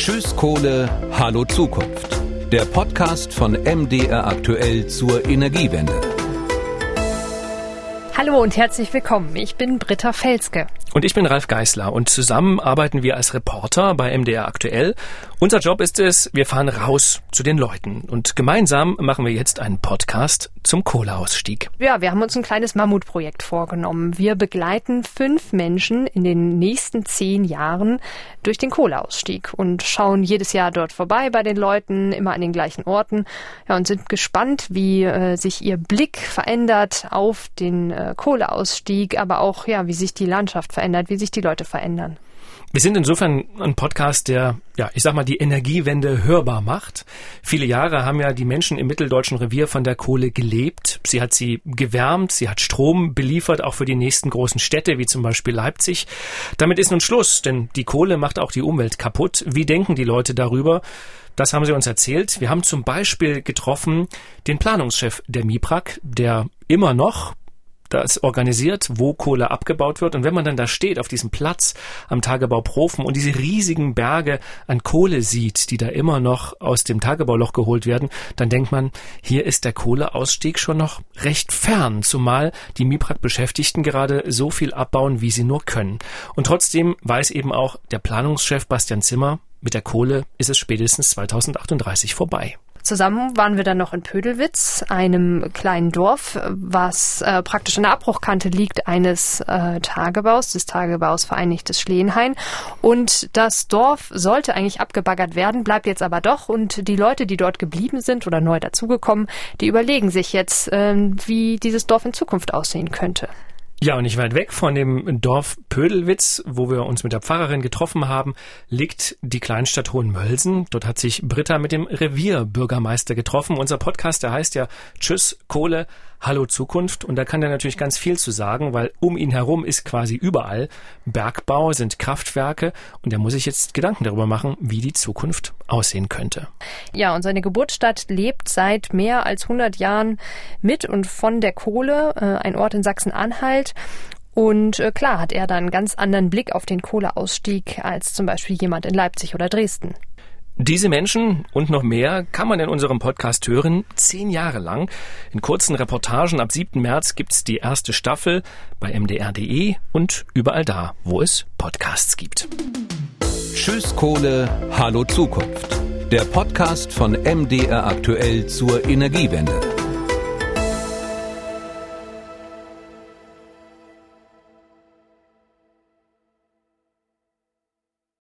Tschüss Kohle, hallo Zukunft. Der Podcast von MDR aktuell zur Energiewende. Hallo und herzlich willkommen. Ich bin Britta Felske. Und ich bin Ralf Geißler und zusammen arbeiten wir als Reporter bei MDR aktuell. Unser Job ist es, wir fahren raus zu den Leuten und gemeinsam machen wir jetzt einen Podcast zum Kohleausstieg. Ja, wir haben uns ein kleines Mammutprojekt vorgenommen. Wir begleiten fünf Menschen in den nächsten zehn Jahren durch den Kohleausstieg und schauen jedes Jahr dort vorbei bei den Leuten, immer an den gleichen Orten ja, und sind gespannt, wie äh, sich ihr Blick verändert auf den äh, Kohleausstieg, aber auch ja, wie sich die Landschaft verändert, wie sich die Leute verändern. Wir sind insofern ein Podcast, der, ja, ich sag mal, die Energiewende hörbar macht. Viele Jahre haben ja die Menschen im mitteldeutschen Revier von der Kohle gelebt. Sie hat sie gewärmt, sie hat Strom beliefert, auch für die nächsten großen Städte, wie zum Beispiel Leipzig. Damit ist nun Schluss, denn die Kohle macht auch die Umwelt kaputt. Wie denken die Leute darüber? Das haben sie uns erzählt. Wir haben zum Beispiel getroffen den Planungschef der MIPRAG, der immer noch das organisiert, wo Kohle abgebaut wird. Und wenn man dann da steht auf diesem Platz am Tagebau Profen und diese riesigen Berge an Kohle sieht, die da immer noch aus dem Tagebauloch geholt werden, dann denkt man, hier ist der Kohleausstieg schon noch recht fern, zumal die MIPRAG-Beschäftigten gerade so viel abbauen, wie sie nur können. Und trotzdem weiß eben auch der Planungschef Bastian Zimmer, mit der Kohle ist es spätestens 2038 vorbei. Zusammen waren wir dann noch in Pödelwitz, einem kleinen Dorf, was äh, praktisch an der Abbruchkante liegt eines äh, Tagebaus, des Tagebaus Vereinigtes Schleenhain. Und das Dorf sollte eigentlich abgebaggert werden, bleibt jetzt aber doch. Und die Leute, die dort geblieben sind oder neu dazugekommen, die überlegen sich jetzt, äh, wie dieses Dorf in Zukunft aussehen könnte. Ja, und nicht weit weg von dem Dorf Pödelwitz, wo wir uns mit der Pfarrerin getroffen haben, liegt die Kleinstadt Hohenmölsen. Dort hat sich Britta mit dem Revierbürgermeister getroffen. Unser Podcast, der heißt ja Tschüss Kohle, Hallo Zukunft. Und da kann er natürlich ganz viel zu sagen, weil um ihn herum ist quasi überall Bergbau, sind Kraftwerke. Und er muss sich jetzt Gedanken darüber machen, wie die Zukunft aussehen könnte. Ja, und seine Geburtsstadt lebt seit mehr als 100 Jahren mit und von der Kohle, äh, ein Ort in Sachsen-Anhalt. Und äh, klar hat er da einen ganz anderen Blick auf den Kohleausstieg als zum Beispiel jemand in Leipzig oder Dresden. Diese Menschen und noch mehr kann man in unserem Podcast hören, zehn Jahre lang. In kurzen Reportagen ab 7. März gibt's die erste Staffel bei mdr.de und überall da, wo es Podcasts gibt. Tschüss Kohle, hallo Zukunft. Der Podcast von MDR aktuell zur Energiewende.